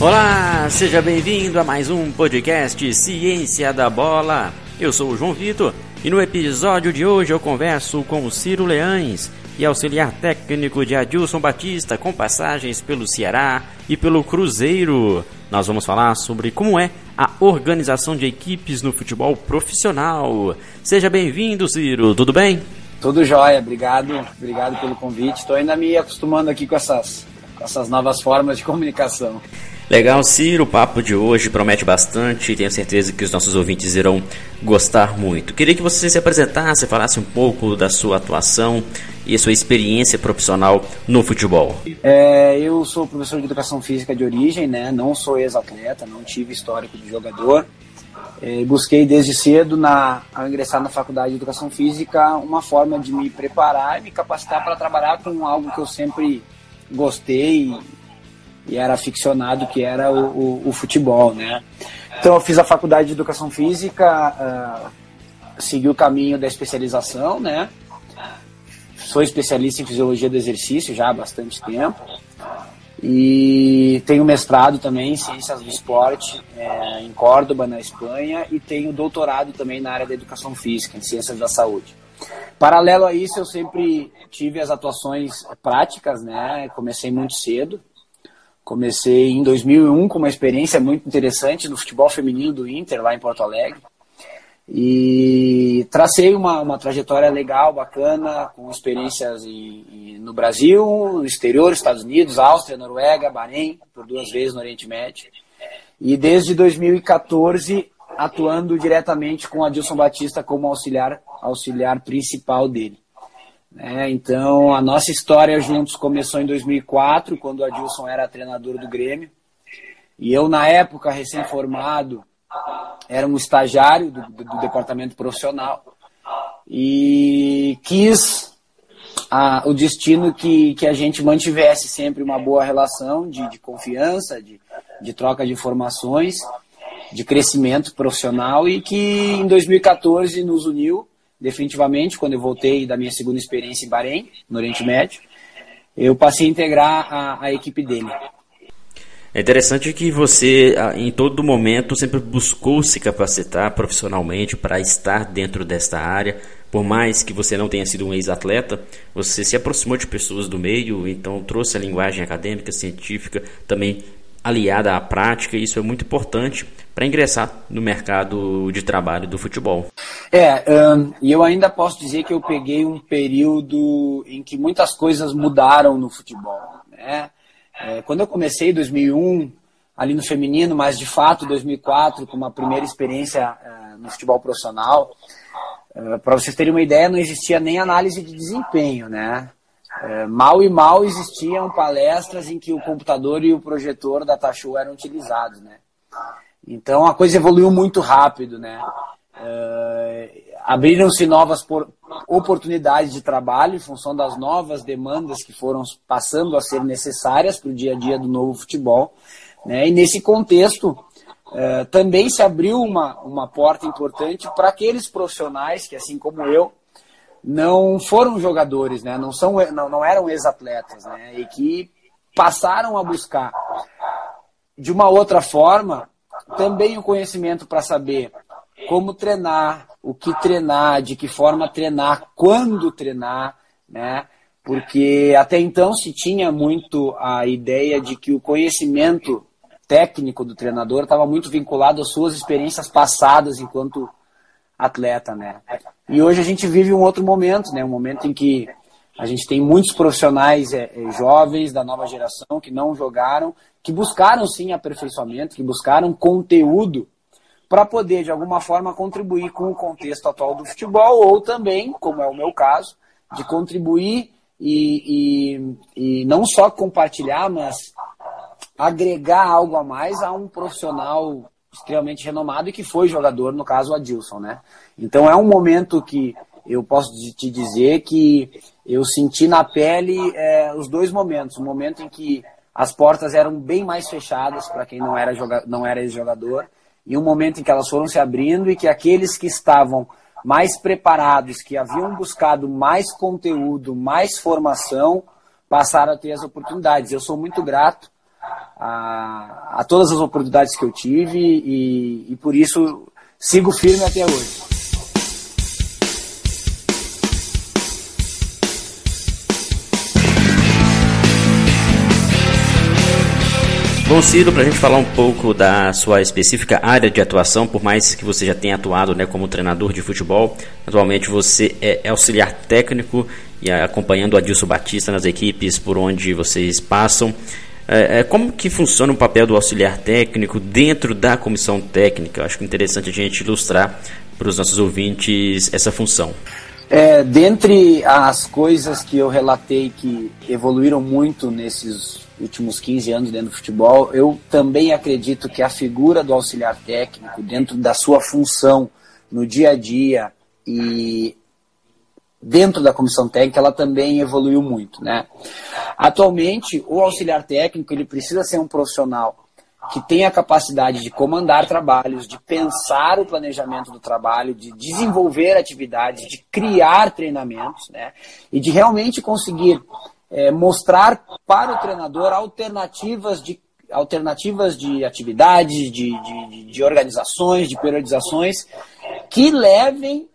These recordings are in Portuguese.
Olá, seja bem-vindo a mais um podcast Ciência da Bola. Eu sou o João Vitor e no episódio de hoje eu converso com o Ciro Leães, e auxiliar técnico de Adilson Batista, com passagens pelo Ceará e pelo Cruzeiro. Nós vamos falar sobre como é a organização de equipes no futebol profissional. Seja bem-vindo, Ciro, tudo bem? Tudo jóia, obrigado, obrigado pelo convite. Estou ainda me acostumando aqui com essas, com essas novas formas de comunicação. Legal, Ciro, o papo de hoje promete bastante e tenho certeza que os nossos ouvintes irão gostar muito. Queria que você se apresentasse, falasse um pouco da sua atuação e a sua experiência profissional no futebol. É, eu sou professor de educação física de origem, né? não sou ex-atleta, não tive histórico de jogador. É, busquei desde cedo, na, ao ingressar na faculdade de educação física, uma forma de me preparar e me capacitar para trabalhar com algo que eu sempre gostei e era aficionado, que era o, o, o, futebol, né? Então eu fiz a faculdade de educação física, uh, segui o caminho da especialização, né? Sou especialista em fisiologia do exercício já há bastante tempo e tenho mestrado também em ciências do esporte é, em Córdoba, na Espanha, e tenho doutorado também na área da educação física, em ciências da saúde. Paralelo a isso, eu sempre tive as atuações práticas, né? Comecei muito cedo, Comecei em 2001 com uma experiência muito interessante no futebol feminino do Inter, lá em Porto Alegre. E tracei uma, uma trajetória legal, bacana, com experiências em, em, no Brasil, no exterior, Estados Unidos, Áustria, Noruega, Bahrein, por duas vezes no Oriente Médio. E desde 2014 atuando diretamente com Adilson Batista como auxiliar, auxiliar principal dele. É, então, a nossa história juntos começou em 2004, quando o Adilson era treinador do Grêmio. E eu, na época, recém-formado, era um estagiário do, do, do, departamento profissional. E quis a, o destino que, que a gente mantivesse sempre uma boa relação de, de confiança, de, de troca de informações, de crescimento profissional e que em 2014 nos uniu definitivamente, quando eu voltei da minha segunda experiência em Bahrein, no Oriente Médio, eu passei a integrar a, a equipe dele. É interessante que você, em todo momento, sempre buscou se capacitar profissionalmente para estar dentro desta área. Por mais que você não tenha sido um ex-atleta, você se aproximou de pessoas do meio, então trouxe a linguagem acadêmica, científica, também aliada à prática, e isso é muito importante para ingressar no mercado de trabalho do futebol. É, e eu ainda posso dizer que eu peguei um período em que muitas coisas mudaram no futebol. Né? É, quando eu comecei em 2001, ali no feminino, mas de fato 2004, com uma primeira experiência uh, no futebol profissional, uh, para vocês terem uma ideia, não existia nem análise de desempenho, né? É, mal e mal existiam palestras em que o computador e o projetor da Tachu eram utilizados, né? Então a coisa evoluiu muito rápido, né? É, abriram-se novas oportunidades de trabalho em função das novas demandas que foram passando a ser necessárias para o dia a dia do novo futebol, né? E nesse contexto é, também se abriu uma, uma porta importante para aqueles profissionais que, assim como eu, não foram jogadores, né? não, são, não, não eram ex-atletas, né? e que passaram a buscar de uma outra forma também o conhecimento para saber como treinar, o que treinar, de que forma treinar, quando treinar, né? Porque até então se tinha muito a ideia de que o conhecimento técnico do treinador estava muito vinculado às suas experiências passadas enquanto atleta, né? E hoje a gente vive um outro momento, né? Um momento em que a gente tem muitos profissionais é, jovens da nova geração que não jogaram, que buscaram sim aperfeiçoamento, que buscaram conteúdo para poder, de alguma forma, contribuir com o contexto atual do futebol, ou também, como é o meu caso, de contribuir e, e, e não só compartilhar, mas agregar algo a mais a um profissional extremamente renomado e que foi jogador, no caso, o Adilson, né? Então é um momento que eu posso te dizer que eu senti na pele é, os dois momentos. O momento em que as portas eram bem mais fechadas para quem não era, joga não era jogador e um momento em que elas foram se abrindo e que aqueles que estavam mais preparados, que haviam buscado mais conteúdo, mais formação, passaram a ter as oportunidades. Eu sou muito grato a, a todas as oportunidades que eu tive e, e por isso sigo firme até hoje. Bom, Ciro, para a gente falar um pouco da sua específica área de atuação, por mais que você já tenha atuado né, como treinador de futebol, atualmente você é auxiliar técnico e acompanhando o Adilson Batista nas equipes por onde vocês passam. É, é, como que funciona o papel do auxiliar técnico dentro da comissão técnica? Acho que é interessante a gente ilustrar para os nossos ouvintes essa função. É, dentre as coisas que eu relatei que evoluíram muito nesses últimos 15 anos dentro do futebol, eu também acredito que a figura do auxiliar técnico, dentro da sua função no dia a dia e dentro da comissão técnica, ela também evoluiu muito. Né? Atualmente, o auxiliar técnico ele precisa ser um profissional que tenha a capacidade de comandar trabalhos, de pensar o planejamento do trabalho, de desenvolver atividades, de criar treinamentos, né? E de realmente conseguir é, mostrar para o treinador alternativas de, alternativas de atividades, de, de, de organizações, de periodizações que levem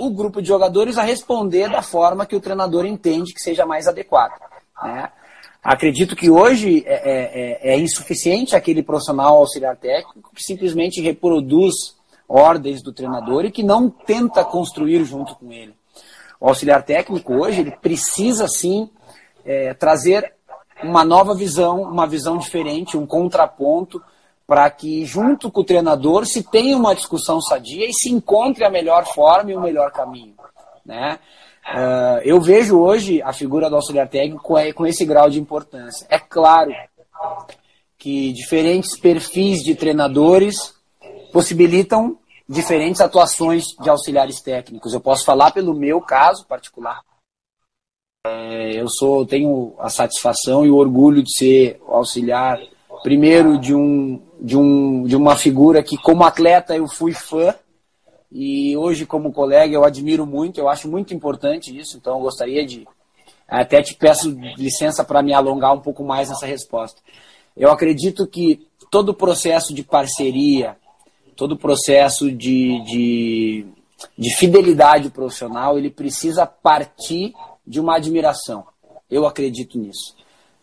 o grupo de jogadores a responder da forma que o treinador entende que seja mais adequada. Né? Acredito que hoje é, é, é, é, insuficiente aquele profissional auxiliar técnico que simplesmente reproduz ordens do treinador e que não tenta construir junto com ele. O auxiliar técnico hoje ele precisa sim é, trazer uma nova visão, uma visão diferente, um contraponto, para que junto com o treinador se tenha uma discussão sadia e se encontre a melhor forma e o melhor caminho. Né? Uh, eu vejo hoje a figura do auxiliar técnico com esse grau de importância. É claro que diferentes perfis de treinadores possibilitam diferentes atuações de auxiliares técnicos. Eu posso falar pelo meu caso particular. É, eu sou, tenho a satisfação e o orgulho de ser auxiliar, primeiro de um, de um, de uma figura que como atleta eu fui fã e hoje como colega eu admiro muito, eu acho muito importante isso, então eu gostaria de até te peço licença para me alongar um pouco mais nessa resposta. Eu acredito que todo o processo de parceria, todo o processo de, de, de fidelidade profissional, ele precisa partir de uma admiração. Eu acredito nisso.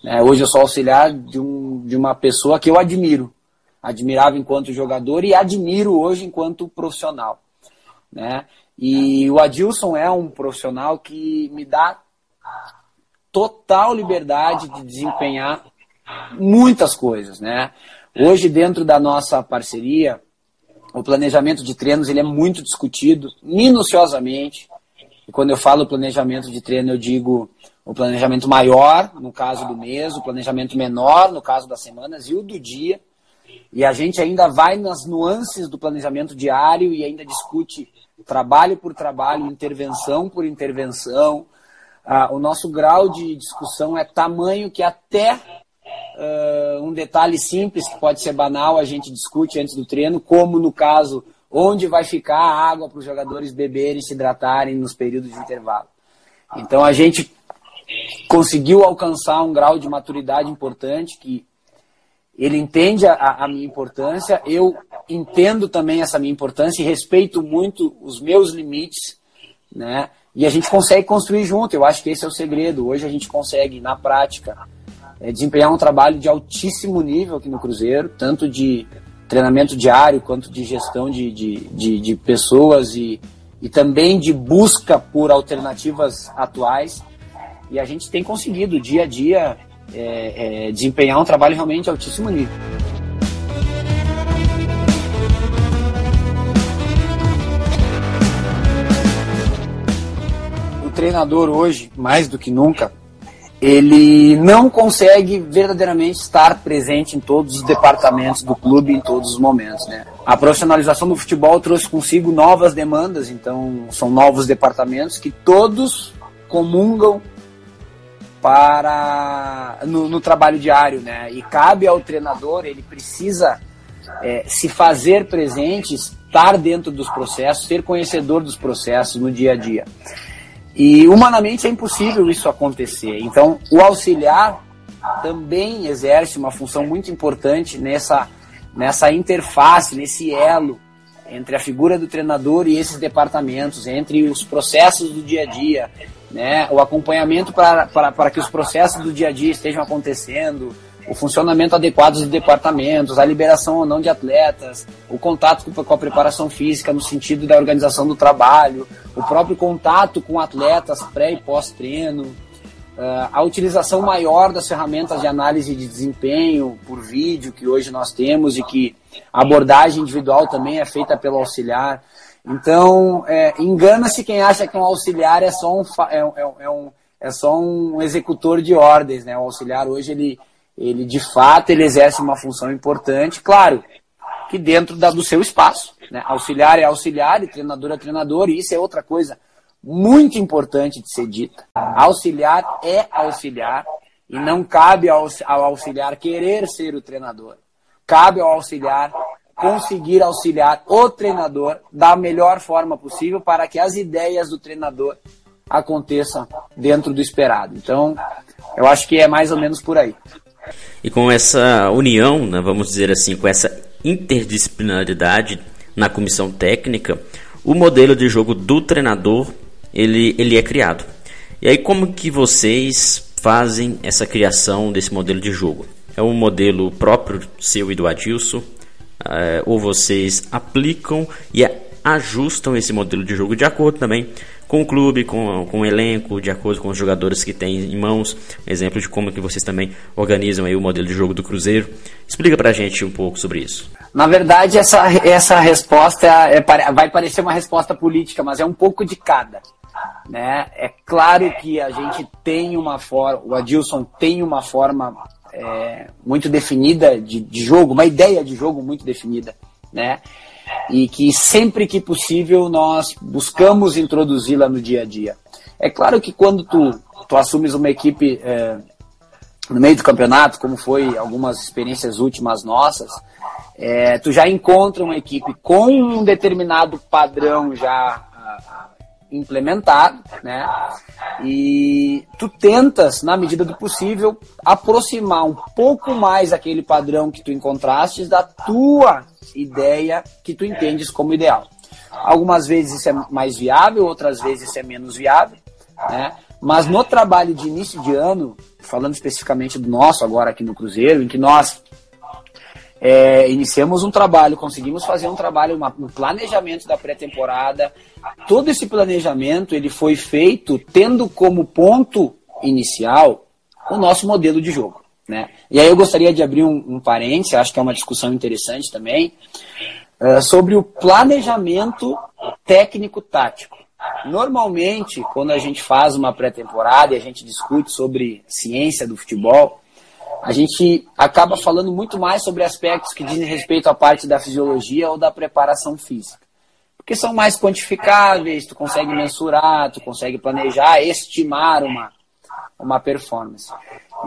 É, hoje eu sou auxiliar de, um, de uma pessoa que eu admiro. Admirava enquanto jogador e admiro hoje enquanto profissional. Né? E o Adilson é um profissional que me dá total liberdade de desempenhar muitas coisas. Né? Hoje, dentro da nossa parceria, o planejamento de treinos ele é muito discutido minuciosamente. E quando eu falo planejamento de treino, eu digo o planejamento maior, no caso do mês, o planejamento menor, no caso das semanas, e o do dia. E a gente ainda vai nas nuances do planejamento diário e ainda discute trabalho por trabalho, intervenção por intervenção. Ah, o nosso grau de discussão é tamanho que até uh, um detalhe simples, que pode ser banal, a gente discute antes do treino, como no caso onde vai ficar a água para os jogadores beberem se hidratarem nos períodos de intervalo. Então a gente conseguiu alcançar um grau de maturidade importante que ele entende a, a, minha importância, eu entendo também essa minha importância e respeito muito os meus limites, né? E a gente consegue construir junto. Eu acho que esse é o segredo. Hoje a gente consegue, na prática, é, desempenhar um trabalho de altíssimo nível aqui no Cruzeiro, tanto de treinamento diário, quanto de gestão de, de, de, de pessoas e, e também de busca por alternativas atuais. E a gente tem conseguido dia a dia é, é, desempenhar um trabalho realmente altíssimo nível. O treinador hoje, mais do que nunca, ele não consegue verdadeiramente estar presente em todos os departamentos do clube em todos os momentos, né? A profissionalização do futebol trouxe consigo novas demandas, então são novos departamentos que todos comungam para no, no trabalho diário, né? E cabe ao treinador, ele precisa é, se fazer presente, estar dentro dos processos, ser conhecedor dos processos no dia a dia. E humanamente é impossível isso acontecer. Então, o auxiliar, também exerce uma função muito importante nessa, nessa interface, nesse elo entre a figura do treinador e esses departamentos, entre os processos do dia a dia, né, o acompanhamento para, que os processos do dia a dia estejam acontecendo, o funcionamento adequado dos departamentos, a liberação ou não de atletas, o contato com a preparação física no sentido da organização do trabalho, o próprio contato com atletas pré e pós-treino, ah, a utilização maior das ferramentas de análise de desempenho por vídeo que hoje nós temos e que a abordagem individual também é feita pelo auxiliar. Então, é, engana-se quem acha que um auxiliar é só um, é, é, é, um, é só um executor de ordens. Né? O auxiliar hoje, ele, ele de fato, ele exerce uma função importante, claro, que dentro da, do seu espaço. Né? Auxiliar é auxiliar e treinador é treinador, e isso é outra coisa muito importante de ser dita. Auxiliar é auxiliar e não cabe ao, auxiliar querer ser o treinador. Cabe ao auxiliar conseguir auxiliar o treinador da melhor forma possível para que as ideias do treinador aconteçam dentro do esperado. Então, eu acho que é mais ou menos por aí. E com essa união, né, vamos dizer assim, com essa interdisciplinaridade na comissão técnica, o modelo de jogo do treinador ele, ele é criado. E aí como que vocês fazem essa criação desse modelo de jogo? É um modelo próprio seu e do Adilson? É, ou vocês aplicam e ajustam esse modelo de jogo de acordo também com o clube, com, com o elenco, de acordo com os jogadores que têm em mãos. Exemplo de como que vocês também organizam aí o modelo de jogo do Cruzeiro. Explica pra gente um pouco sobre isso. Na verdade, essa, essa resposta é, é vai parecer uma resposta política, mas é um pouco de cada. Né? É claro que a gente tem uma forma, o Adilson tem uma forma é, muito definida de, de, jogo, uma ideia de jogo muito definida, né? E que sempre que possível nós buscamos introduzi-la no dia a dia. É claro que quando tu, tu assumes uma equipe é, no meio do campeonato, como foi algumas experiências últimas nossas, é, tu já encontra uma equipe com um determinado padrão já implementado, né? E tu tentas, na medida do possível, aproximar um pouco mais aquele padrão que tu encontraste da tua ideia que tu entendes como ideal. Algumas vezes isso é mais viável, outras vezes isso é menos viável, né? Mas no trabalho de início de ano, falando especificamente do nosso agora aqui no Cruzeiro, em que nós é, iniciamos um trabalho, conseguimos fazer um trabalho, uma, um planejamento da pré-temporada. Todo esse planejamento ele foi feito tendo como ponto inicial o nosso modelo de jogo. Né? E aí eu gostaria de abrir um, um parênteses, acho que é uma discussão interessante também, uh, sobre o planejamento técnico-tático. Normalmente, quando a gente faz uma pré-temporada e a gente discute sobre ciência do futebol, a gente acaba falando muito mais sobre aspectos que dizem respeito à parte da fisiologia ou da preparação física. Porque são mais quantificáveis, tu consegue mensurar, tu consegue planejar, estimar uma, uma performance.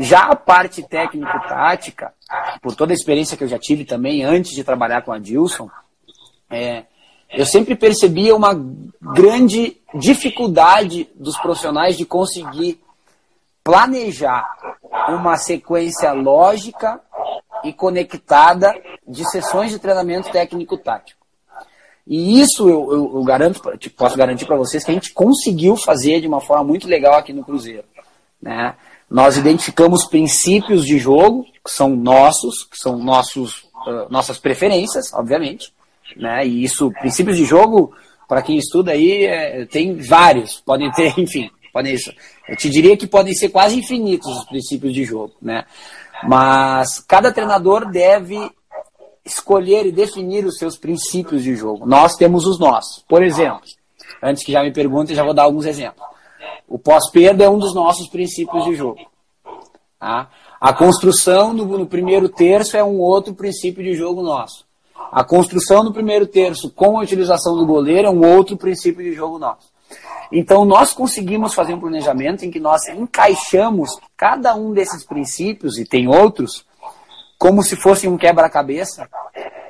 Já a parte técnico-tática, por toda a experiência que eu já tive também antes de trabalhar com a Dilson, é, eu sempre percebia uma grande dificuldade dos profissionais de conseguir planejar uma sequência lógica e conectada de sessões de treinamento técnico-tático. E isso eu, eu, eu garanto, posso garantir para vocês que a gente conseguiu fazer de uma forma muito legal aqui no Cruzeiro. Né? Nós identificamos princípios de jogo que são nossos, que são nossos, uh, nossas preferências, obviamente. Né? E isso, princípios de jogo, para quem estuda aí, é, tem vários, podem ter, enfim, Podem, eu te diria que podem ser quase infinitos os princípios de jogo, né? Mas cada treinador deve escolher e definir os seus princípios de jogo. Nós temos os nossos. Por exemplo, antes que já me perguntem, já vou dar alguns exemplos. O pós-perda é um dos nossos princípios de jogo. Tá? A construção no, no, primeiro terço é um outro princípio de jogo nosso. A construção no primeiro terço com a utilização do goleiro é um outro princípio de jogo nosso. Então, nós conseguimos fazer um planejamento em que nós encaixamos cada um desses princípios, e tem outros, como se fosse um quebra-cabeça,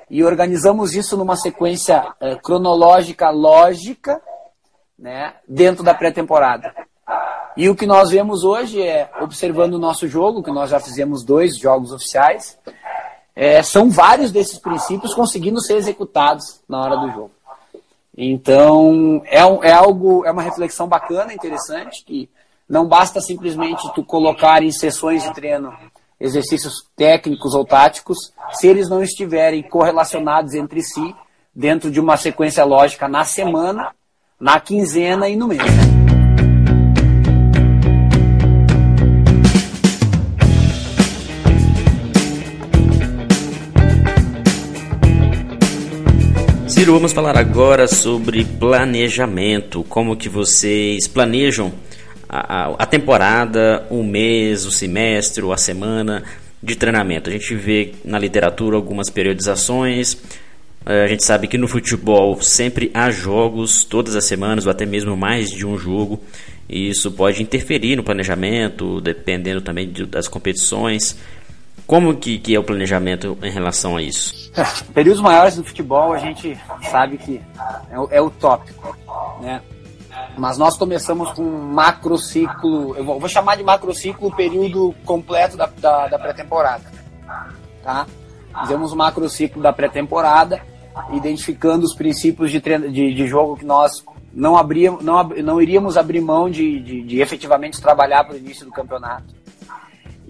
e organizamos isso numa sequência é, cronológica lógica né, dentro da pré-temporada. E o que nós vemos hoje é, observando o nosso jogo, que nós já fizemos dois jogos oficiais, é, são vários desses princípios conseguindo ser executados na hora do jogo. Então, é, é algo, é uma reflexão bacana, interessante, que não basta simplesmente tu colocar em sessões de treino exercícios técnicos ou táticos, se eles não estiverem correlacionados entre si dentro de uma sequência lógica na semana, na quinzena e no mês. Ciro, vamos falar agora sobre planejamento. Como que vocês planejam a, a, temporada, o mês, o semestre, a semana de treinamento? A gente vê na literatura algumas periodizações. Eh, a gente sabe que no futebol sempre há jogos todas as semanas, ou até mesmo mais de um jogo. E isso pode interferir no planejamento, dependendo também das competições. Como que, que é o planejamento em relação a isso? É, períodos maiores do futebol a gente sabe que é, é utópico, né? Mas nós começamos com um macrociclo, eu vou, vou chamar de macrociclo o período completo da, da, da pré-temporada, tá? Fizemos o macrociclo da pré-temporada, identificando os princípios de, treino, de, de jogo que nós não, abríamos, não, não iríamos abrir mão de, de, de efetivamente trabalhar para o início do campeonato.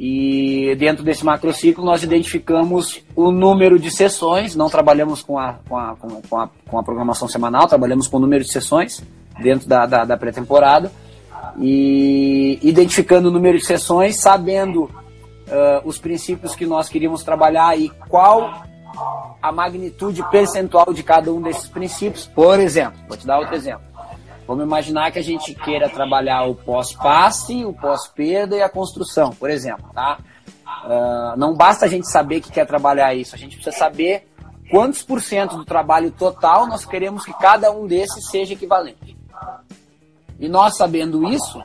E dentro desse macrociclo nós identificamos o número de sessões, não trabalhamos com a, com a, com a, com a programação semanal, trabalhamos com o número de sessões dentro da, da, da pré-temporada. E identificando o número de sessões, sabendo uh, os princípios que nós queríamos trabalhar e qual a magnitude percentual de cada um desses princípios. Por exemplo, vou te dar outro exemplo. Vamos imaginar que a gente queira trabalhar o pós-passe, o pós-perda e a construção, por exemplo, tá? Uh, não basta a gente saber que quer trabalhar isso, a gente precisa saber quantos por cento do trabalho total nós queremos que cada um desses seja equivalente. E nós sabendo isso,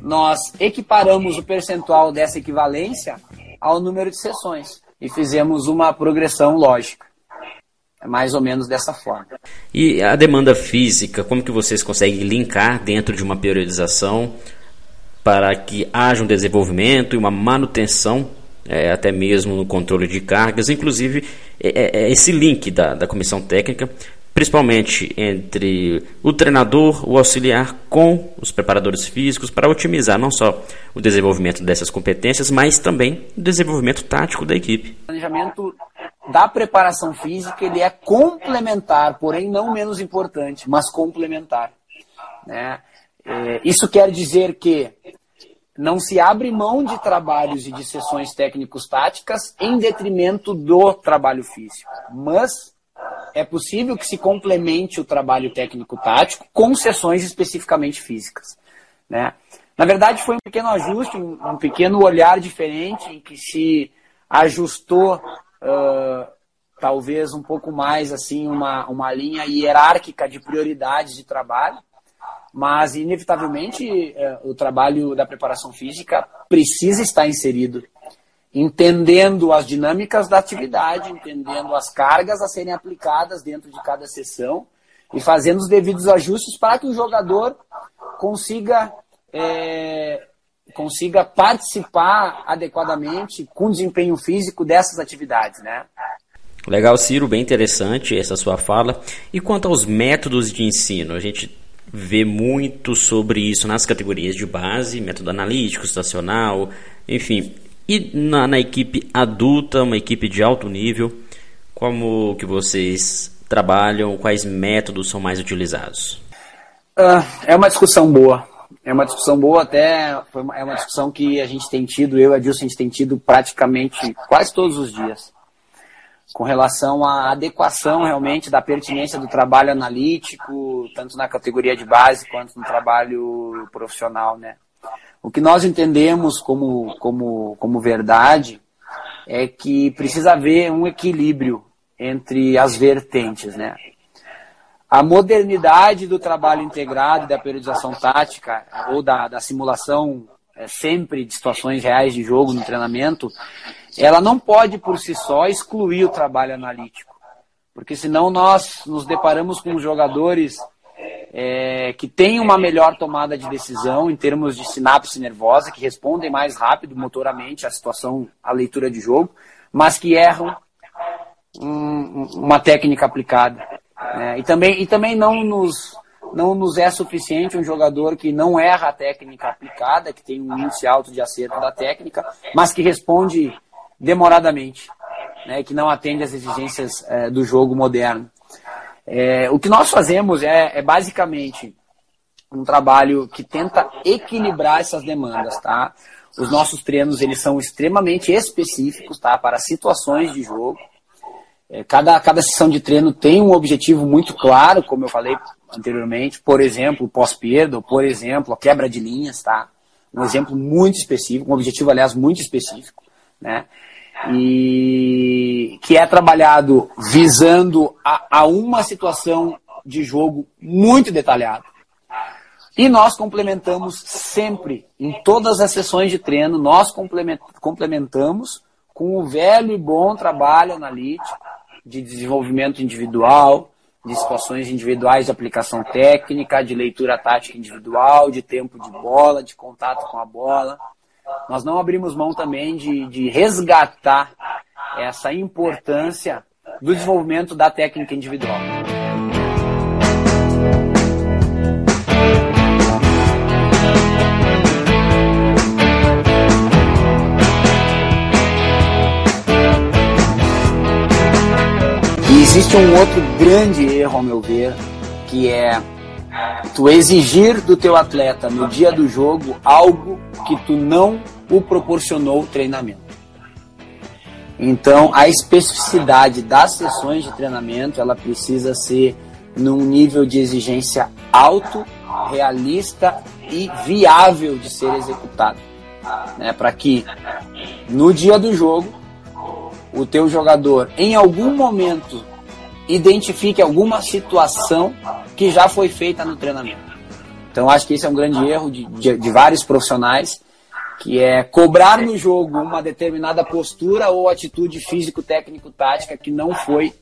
nós equiparamos o percentual dessa equivalência ao número de sessões e fizemos uma progressão lógica. É mais ou menos dessa forma. E a demanda física, como que vocês conseguem linkar dentro de uma periodização para que haja um desenvolvimento e uma manutenção, é, até mesmo no controle de cargas, inclusive é, é, é esse link da, da comissão técnica, principalmente entre o treinador, o auxiliar com os preparadores físicos, para otimizar não só o desenvolvimento dessas competências, mas também o desenvolvimento tático da equipe. O planejamento da preparação física ele é complementar, porém não menos importante, mas complementar. Né? É, isso quer dizer que não se abre mão de trabalhos e de sessões técnicos táticas em detrimento do trabalho físico, mas é possível que se complemente o trabalho técnico tático com sessões especificamente físicas. Né? Na verdade, foi um pequeno ajuste, um pequeno olhar diferente em que se ajustou uh, talvez um pouco mais assim uma, uma linha hierárquica de prioridades de trabalho, mas inevitavelmente uh, o trabalho da preparação física precisa estar inserido, entendendo as dinâmicas da atividade, entendendo as cargas a serem aplicadas dentro de cada sessão e fazendo os devidos ajustes para que o jogador consiga é, consiga participar adequadamente com desempenho físico dessas atividades, né? Legal, Ciro, bem interessante essa sua fala. E quanto aos métodos de ensino, a gente vê muito sobre isso nas categorias de base, método analítico, estacional, enfim. E na, na equipe adulta, uma equipe de alto nível, como que vocês trabalham, quais métodos são mais utilizados? Uh, é uma discussão boa é uma discussão boa, até uma, é uma discussão que a gente tem tido, eu e a Dilson, a gente tem tido praticamente quase todos os dias, com relação à adequação realmente da pertinência do trabalho analítico, tanto na categoria de base quanto no trabalho profissional, né? O que nós entendemos como, como, como verdade é que precisa haver um equilíbrio entre as vertentes, né? A modernidade do trabalho integrado, da periodização tática ou da, da simulação é, sempre de situações reais de jogo no treinamento, ela não pode por si só excluir o trabalho analítico. Porque senão nós nos deparamos com jogadores é, que têm uma melhor tomada de decisão em termos de sinapse nervosa, que respondem mais rápido motoramente à situação, à leitura de jogo, mas que erram um, uma técnica aplicada. Né? E, também, e também não nos, não nos é suficiente um jogador que não erra a técnica aplicada, que tem um índice alto de acerto da técnica, mas que responde demoradamente, né? que não atende às exigências é, do jogo moderno. É, o que nós fazemos é, é, basicamente um trabalho que tenta equilibrar essas demandas, tá? Os nossos treinos eles são extremamente específicos, tá? Para situações de jogo. É, cada, cada sessão de treino tem um objetivo muito claro, como eu falei anteriormente. Por exemplo, pós-perda, por exemplo, a quebra de linhas, tá? Um exemplo muito específico, um objetivo, aliás, muito específico, né? e que é trabalhado visando a, a uma situação de jogo muito detalhada. E nós complementamos sempre, em todas as sessões de treino, nós complementamos com o velho e bom trabalho analítico de desenvolvimento individual, de situações individuais de aplicação técnica, de leitura tática individual, de tempo de bola, de contato com a bola nós não abrimos mão também de, de resgatar essa importância do desenvolvimento da técnica individual. Existe um outro grande erro, ao meu ver, que é tu exigir do teu atleta no dia do jogo algo que tu não o proporcionou treinamento. Então, a especificidade das sessões de treinamento, ela precisa ser num nível de exigência alto, realista e viável de ser executado. Né? Para que no dia do jogo, o teu jogador, em algum momento, identifique alguma situação que já foi feita no treinamento. Então acho que esse é um grande erro de, de, de vários profissionais, que é cobrar no jogo uma determinada postura ou atitude físico-técnico-tática que não foi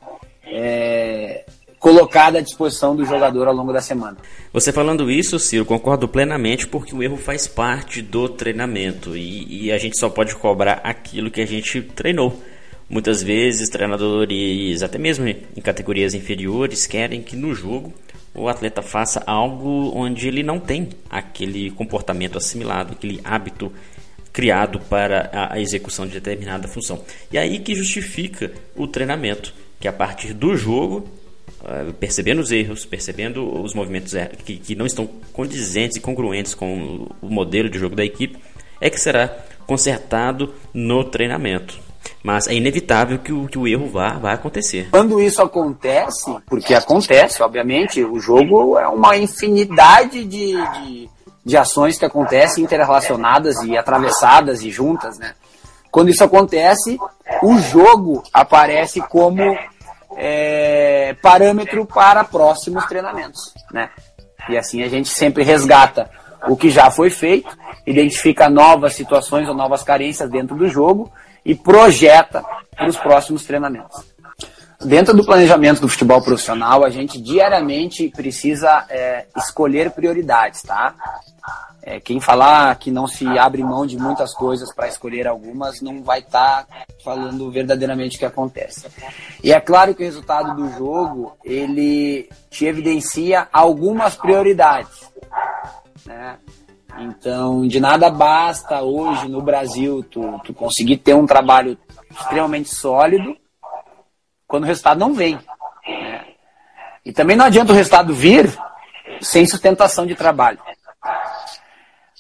é, colocada à disposição do jogador ao longo da semana. Você falando isso, Ciro, concordo plenamente, porque o erro faz parte do treinamento e, e a gente só pode cobrar aquilo que a gente treinou. Muitas vezes, treinadores, até mesmo em categorias inferiores, querem que no jogo o atleta faça algo onde ele não tem aquele comportamento assimilado, aquele hábito criado para a execução de determinada função. E aí que justifica o treinamento, que a partir do jogo, eh, percebendo os erros, percebendo os movimentos er, que, que não estão condizentes e congruentes com o modelo de jogo da equipe, é que será consertado no treinamento. Mas é inevitável que o, que o erro vá, vá acontecer. Quando isso acontece, porque acontece, obviamente, o jogo é uma infinidade de, de, de ações que acontecem interrelacionadas e atravessadas e juntas, né? Quando isso acontece, o jogo aparece como é, parâmetro para próximos treinamentos, né? E assim a gente sempre resgata o que já foi feito, identifica novas situações ou novas carências dentro do jogo e projeta para os próximos treinamentos. Dentro do planejamento do futebol profissional, a gente diariamente precisa é, escolher prioridades, tá? É, quem falar que não se abre mão de muitas coisas para escolher algumas não vai estar tá falando verdadeiramente o que acontece. E é claro que o resultado do jogo ele te evidencia algumas prioridades, né? Então, de nada basta hoje no Brasil tu, tu conseguir ter um trabalho extremamente sólido quando o resultado não vem. Né? E também não adianta o resultado vir sem sustentação de trabalho.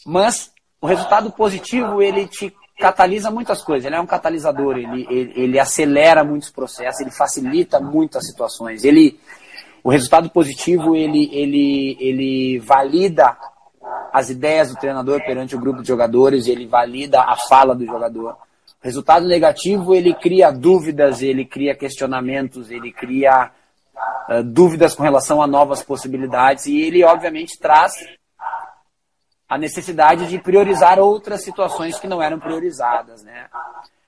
Mas o resultado positivo, ele te catalisa muitas coisas. Ele é um catalisador, ele, ele, ele acelera muitos processos, ele facilita muitas situações. Ele, o resultado positivo, ele, ele, ele valida as ideias do treinador perante o grupo de jogadores, ele valida a fala do jogador. Resultado negativo, ele cria dúvidas, ele cria questionamentos, ele cria uh, dúvidas com relação a novas possibilidades e ele, obviamente, traz a necessidade de priorizar outras situações que não eram priorizadas, né?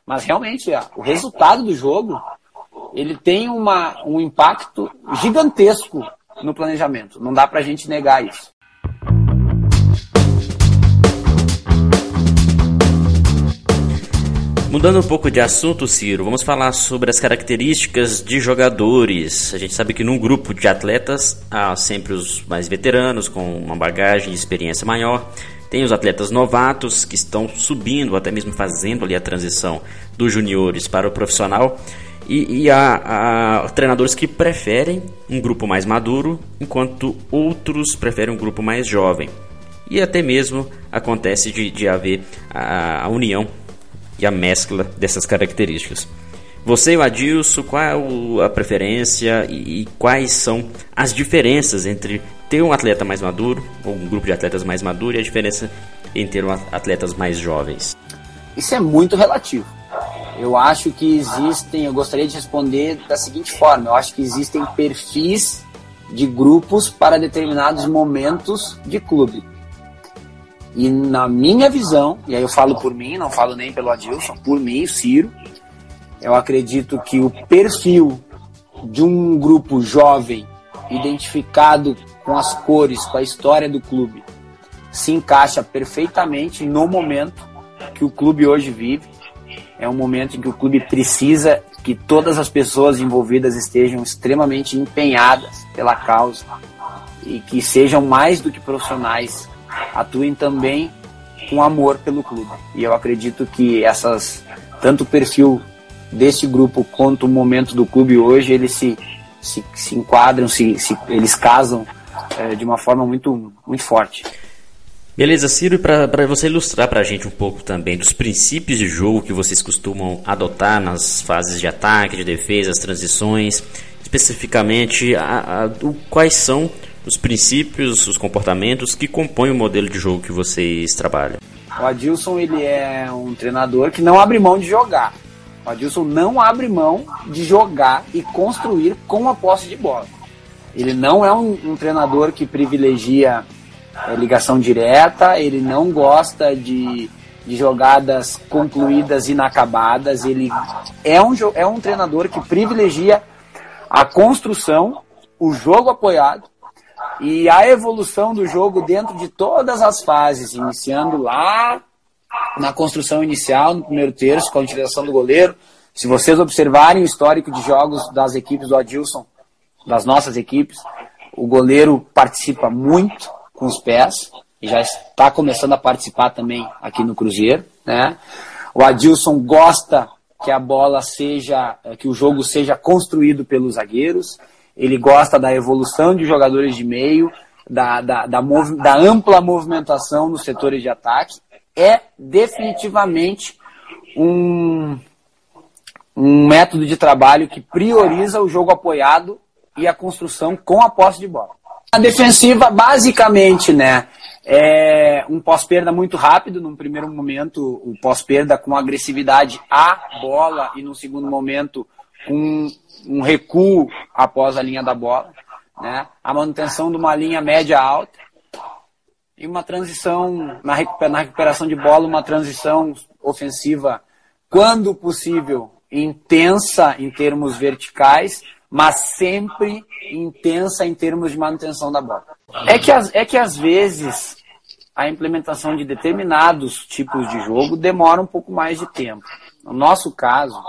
Mas realmente, o resultado do jogo, ele tem uma, um impacto gigantesco no planejamento. Não dá para a gente negar isso. Mudando um pouco de assunto, Ciro, vamos falar sobre as características de jogadores. A gente sabe que num grupo de atletas há sempre os mais veteranos, com uma bagagem e experiência maior. Tem os atletas novatos que estão subindo, até mesmo fazendo ali a transição dos juniores para o profissional. E, e há, há treinadores que preferem um grupo mais maduro, enquanto outros preferem um grupo mais jovem. E até mesmo acontece de, de haver a, a união e a mescla dessas características. Você e o Adilson, qual é a preferência e, e quais são as diferenças entre ter um atleta mais maduro, ou um grupo de atletas mais maduro, e a diferença em ter um atletas mais jovens? Isso é muito relativo. Eu acho que existem, eu gostaria de responder da seguinte forma: eu acho que existem perfis de grupos para determinados momentos de clube. E na minha visão, e aí eu falo por mim, não falo nem pelo Adilson, por mim, Ciro, eu acredito que o perfil de um grupo jovem identificado com as cores, com a história do clube, se encaixa perfeitamente no momento que o clube hoje vive. É um momento em que o clube precisa que todas as pessoas envolvidas estejam extremamente empenhadas pela causa e que sejam mais do que profissionais atuem também com amor pelo clube. E eu acredito que essas tanto o perfil desse grupo quanto o momento do clube hoje, eles se, se, se enquadram, se, se, eles casam é, de uma forma muito, muito forte. Beleza, Ciro, e para você ilustrar para a gente um pouco também dos princípios de jogo que vocês costumam adotar nas fases de ataque, de defesa, as transições, especificamente a, a, o, quais são os princípios, os comportamentos que compõem o modelo de jogo que vocês trabalham. O Adilson ele é um treinador que não abre mão de jogar. O Adilson não abre mão de jogar e construir com a posse de bola. Ele não é um, um treinador que privilegia é, ligação direta, ele não gosta de, de jogadas concluídas inacabadas. Ele é um, é um treinador que privilegia a construção, o jogo apoiado e a evolução do jogo dentro de todas as fases, iniciando lá na construção inicial, no primeiro terço, com a utilização do goleiro. Se vocês observarem o histórico de jogos das equipes do Adilson, das nossas equipes, o goleiro participa muito com os pés e já está começando a participar também aqui no Cruzeiro, né? O Adilson gosta que a bola seja, que o jogo seja construído pelos zagueiros ele gosta da evolução de jogadores de meio, da, da, da, da ampla movimentação nos setores de ataque. É definitivamente um, um método de trabalho que prioriza o jogo apoiado e a construção com a posse de bola. A defensiva, basicamente, né, é um pós-perda muito rápido, num primeiro momento, o pós-perda com agressividade à bola e no segundo momento um recuo após a linha da bola, né? a manutenção de uma linha média-alta e uma transição, na, recuperação de bola, uma transição ofensiva, quando possível, intensa em termos verticais, mas sempre intensa em termos de manutenção da bola. É que, é que às vezes a implementação de determinados tipos de jogo demora um pouco mais de tempo. No nosso caso,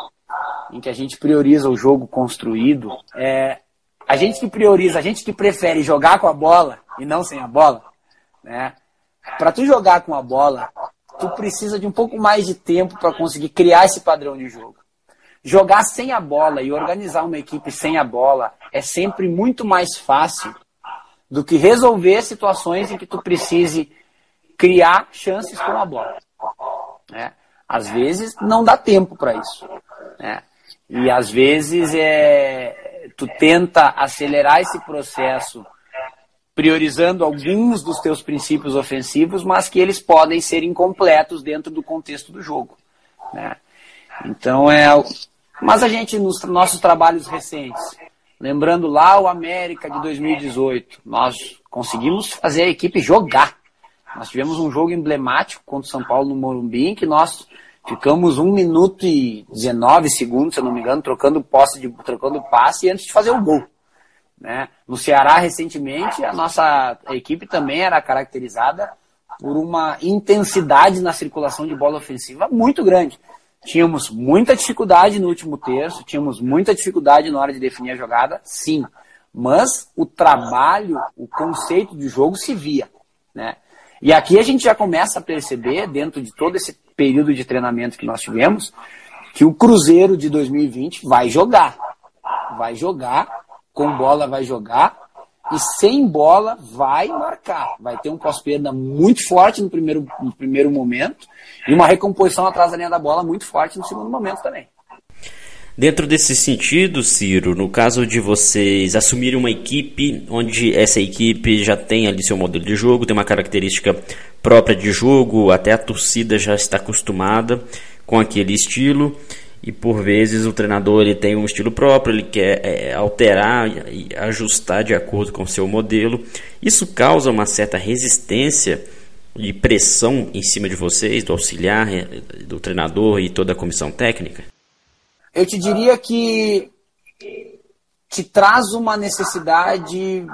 em que a gente prioriza o jogo construído, é, a gente que prioriza, a gente que prefere jogar com a bola e não sem a bola, né? Para tu jogar com a bola, tu precisa de um pouco mais de tempo para conseguir criar esse padrão de jogo. Jogar sem a bola e organizar uma equipe sem a bola é sempre muito mais fácil do que resolver situações em que tu precise criar chances com a bola. Né? Às vezes não dá tempo para isso. Né? E às vezes é, tu tenta acelerar esse processo priorizando alguns dos teus princípios ofensivos, mas que eles podem ser incompletos dentro do contexto do jogo. Né? Então é. Mas a gente, nos nossos trabalhos recentes, lembrando lá o América de 2018, nós conseguimos fazer a equipe jogar. Nós tivemos um jogo emblemático contra o São Paulo no Morumbi, em que nós Ficamos 1 minuto e 19 segundos, se eu não me engano, trocando posse de trocando passe antes de fazer o gol. Né? No Ceará, recentemente, a nossa equipe também era caracterizada por uma intensidade na circulação de bola ofensiva muito grande. Tínhamos muita dificuldade no último terço, tínhamos muita dificuldade na hora de definir a jogada, sim. Mas o trabalho, o conceito de jogo se via. Né? E aqui a gente já começa a perceber, dentro de todo esse período de treinamento que nós tivemos, que o Cruzeiro de 2020 vai jogar. Vai jogar, com bola vai jogar, e sem bola vai marcar. Vai ter um pós-perda muito forte no primeiro, no primeiro momento e uma recomposição atrás da linha da bola muito forte no segundo momento também. Dentro desse sentido, Ciro, no caso de vocês assumirem uma equipe onde essa equipe já tem ali seu modelo de jogo, tem uma característica própria de jogo, até a torcida já está acostumada com aquele estilo e por vezes o treinador ele tem um estilo próprio, ele quer é, alterar e ajustar de acordo com o seu modelo. Isso causa uma certa resistência e pressão em cima de vocês, do auxiliar, é, do treinador e toda a comissão técnica? Eu te diria que te traz uma necessidade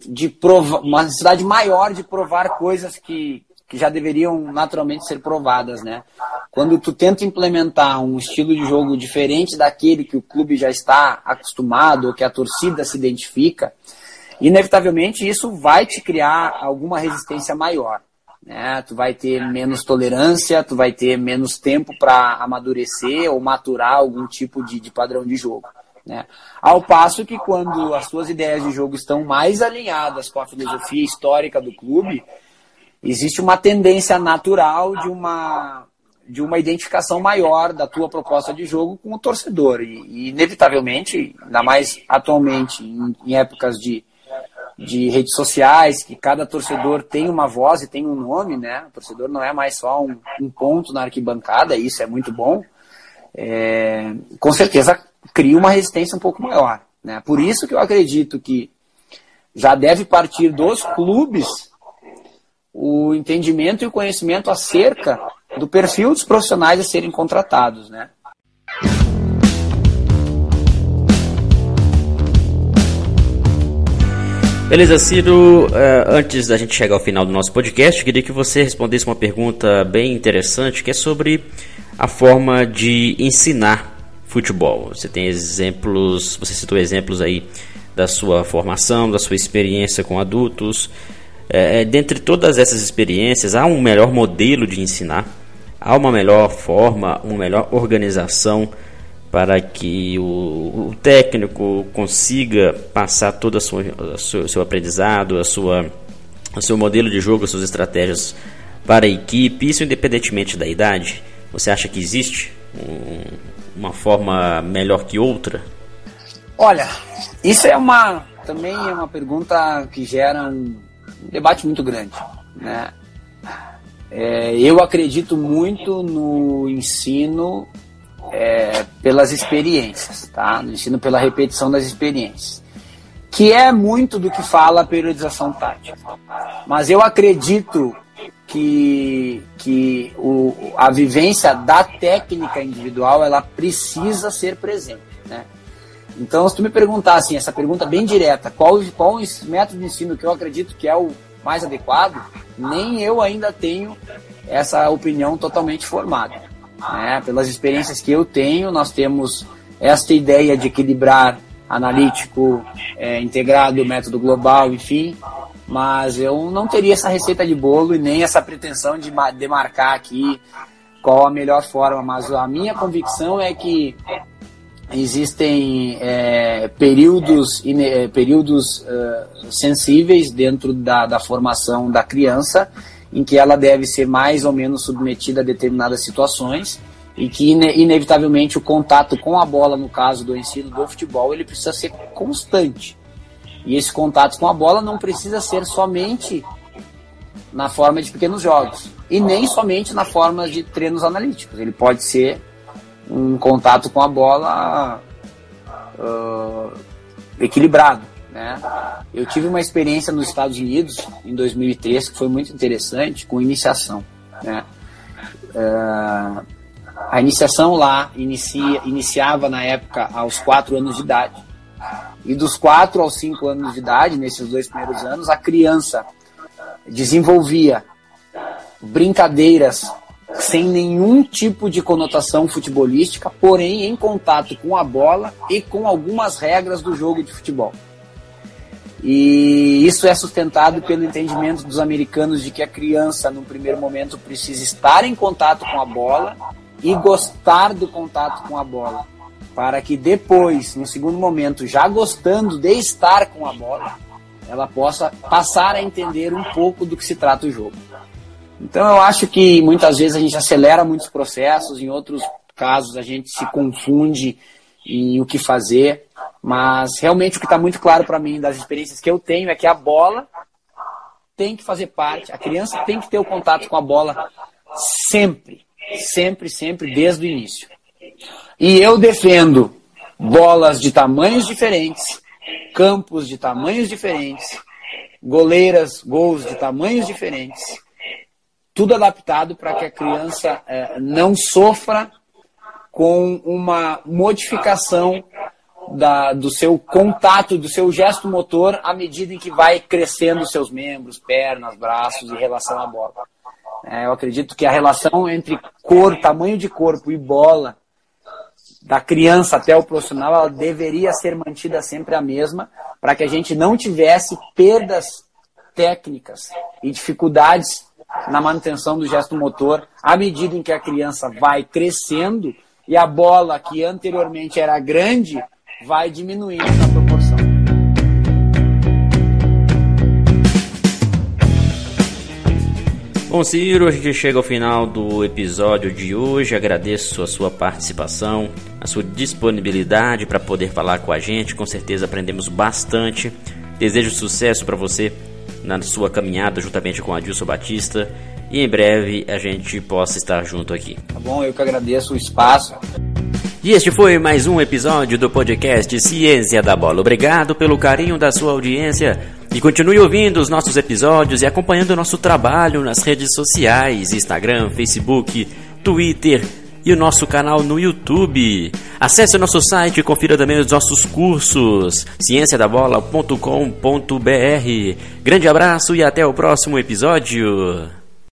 de provar, uma necessidade maior de provar coisas que, que já deveriam naturalmente ser provadas, né? Quando tu tenta implementar um estilo de jogo diferente daquele que o clube já está acostumado ou que a torcida se identifica, inevitavelmente isso vai te criar alguma resistência maior. Né? Tu vai ter menos tolerância, tu vai ter menos tempo para amadurecer ou maturar algum tipo de, de padrão de jogo. Né? Ao passo que quando as suas ideias de jogo estão mais alinhadas com a filosofia histórica do clube, existe uma tendência natural de uma de uma identificação maior da tua proposta de jogo com o torcedor. E, e inevitavelmente, ainda mais atualmente, em, em, épocas de, de redes sociais, que cada torcedor tem uma voz e tem um nome, né? O torcedor não é mais só um, um ponto na arquibancada, isso é muito bom. É, com certeza cria uma resistência um pouco maior. Né? Por isso que eu acredito que já deve partir dos clubes o entendimento e o conhecimento acerca do perfil dos profissionais a serem contratados, né? Beleza, Ciro. Eh, antes da gente chegar ao final do nosso podcast, queria que você respondesse uma pergunta bem interessante, que é sobre a forma de ensinar futebol. Você tem exemplos, você citou exemplos aí da sua formação, da sua experiência com adultos. É, dentre todas essas experiências, há um melhor modelo de ensinar? Há uma melhor forma, uma melhor organização para que o, o técnico consiga passar todo a seu, aprendizado, a sua, o seu modelo de jogo, as suas estratégias para a equipe, isso independentemente da idade? Você acha que existe um, uma forma melhor que outra? Olha, isso é uma também é uma pergunta que gera um um debate muito grande. Né? É, eu acredito muito no ensino é, pelas experiências, tá? no ensino pela repetição das experiências, que é muito do que fala a periodização tática. Mas eu acredito que, que o, a vivência da técnica individual ela precisa ser presente. Né? Então, se tu me perguntar assim, essa pergunta bem direta, qual, qual método de ensino que eu acredito que é o mais adequado, nem eu ainda tenho essa opinião totalmente formada. Né? Pelas experiências que eu tenho, nós temos esta ideia de equilibrar analítico, é, integrado, método global, enfim, mas eu não teria essa receita de bolo e nem essa pretensão de demarcar aqui qual a melhor forma, mas a minha convicção é que existem é, períodos, é, períodos uh, sensíveis dentro da, da formação da criança em que ela deve ser mais ou menos submetida a determinadas situações e que ine inevitavelmente o contato com a bola no caso do ensino do futebol ele precisa ser constante e esse contato com a bola não precisa ser somente na forma de pequenos jogos e nem somente na forma de treinos analíticos ele pode ser um contato com a bola uh, equilibrado. Né? Eu tive uma experiência nos Estados Unidos em 2003 que foi muito interessante com iniciação. Né? Uh, a iniciação lá inicia, iniciava na época aos 4 anos de idade E dos 4 aos 5 anos de idade, nesses dois primeiros anos, a criança desenvolvia brincadeiras sem nenhum tipo de conotação futebolística, porém em contato com a bola e com algumas regras do jogo de futebol. E isso é sustentado pelo entendimento dos americanos de que a criança, no primeiro momento, precisa estar em contato com a bola e gostar do contato com a bola, para que depois, no segundo momento, já gostando de estar com a bola, ela possa passar a entender um pouco do que se trata o jogo. Então eu acho que muitas vezes a gente acelera muitos processos, em outros casos a gente se confunde em o que fazer, mas realmente o que está muito claro para mim das experiências que eu tenho é que a bola tem que fazer parte, a criança tem que ter o contato com a bola sempre, sempre, sempre, desde o início. E eu defendo bolas de tamanhos diferentes, campos de tamanhos diferentes, goleiras, gols de tamanhos diferentes, tudo adaptado para que a criança é, não sofra com uma modificação da, do seu contato, do seu gesto motor à medida em que vai crescendo seus membros, pernas, braços em relação à bola. É, eu acredito que a relação entre cor, tamanho de corpo e bola da criança até o profissional, ela deveria ser mantida sempre a mesma, para que a gente não tivesse perdas técnicas e dificuldades na manutenção do gesto motor à medida em que a criança vai crescendo e a bola que anteriormente era grande vai diminuindo na proporção. Bom, Ciro, a gente chega ao final do episódio de hoje. Agradeço a sua participação, a sua disponibilidade para poder falar com a gente. Com certeza aprendemos bastante. Desejo sucesso para você na sua caminhada juntamente com Adilson Batista e em breve a gente possa estar junto aqui. Tá bom, eu que agradeço o espaço. E este foi mais um episódio do podcast Ciência da Bola. Obrigado pelo carinho da sua audiência e continue ouvindo os nossos episódios e acompanhando o nosso trabalho nas redes sociais, Instagram, Facebook, Twitter e o nosso canal no YouTube. Acesse o nosso site e confira também os nossos cursos cienciadabola.com.br. Grande abraço e até o próximo episódio.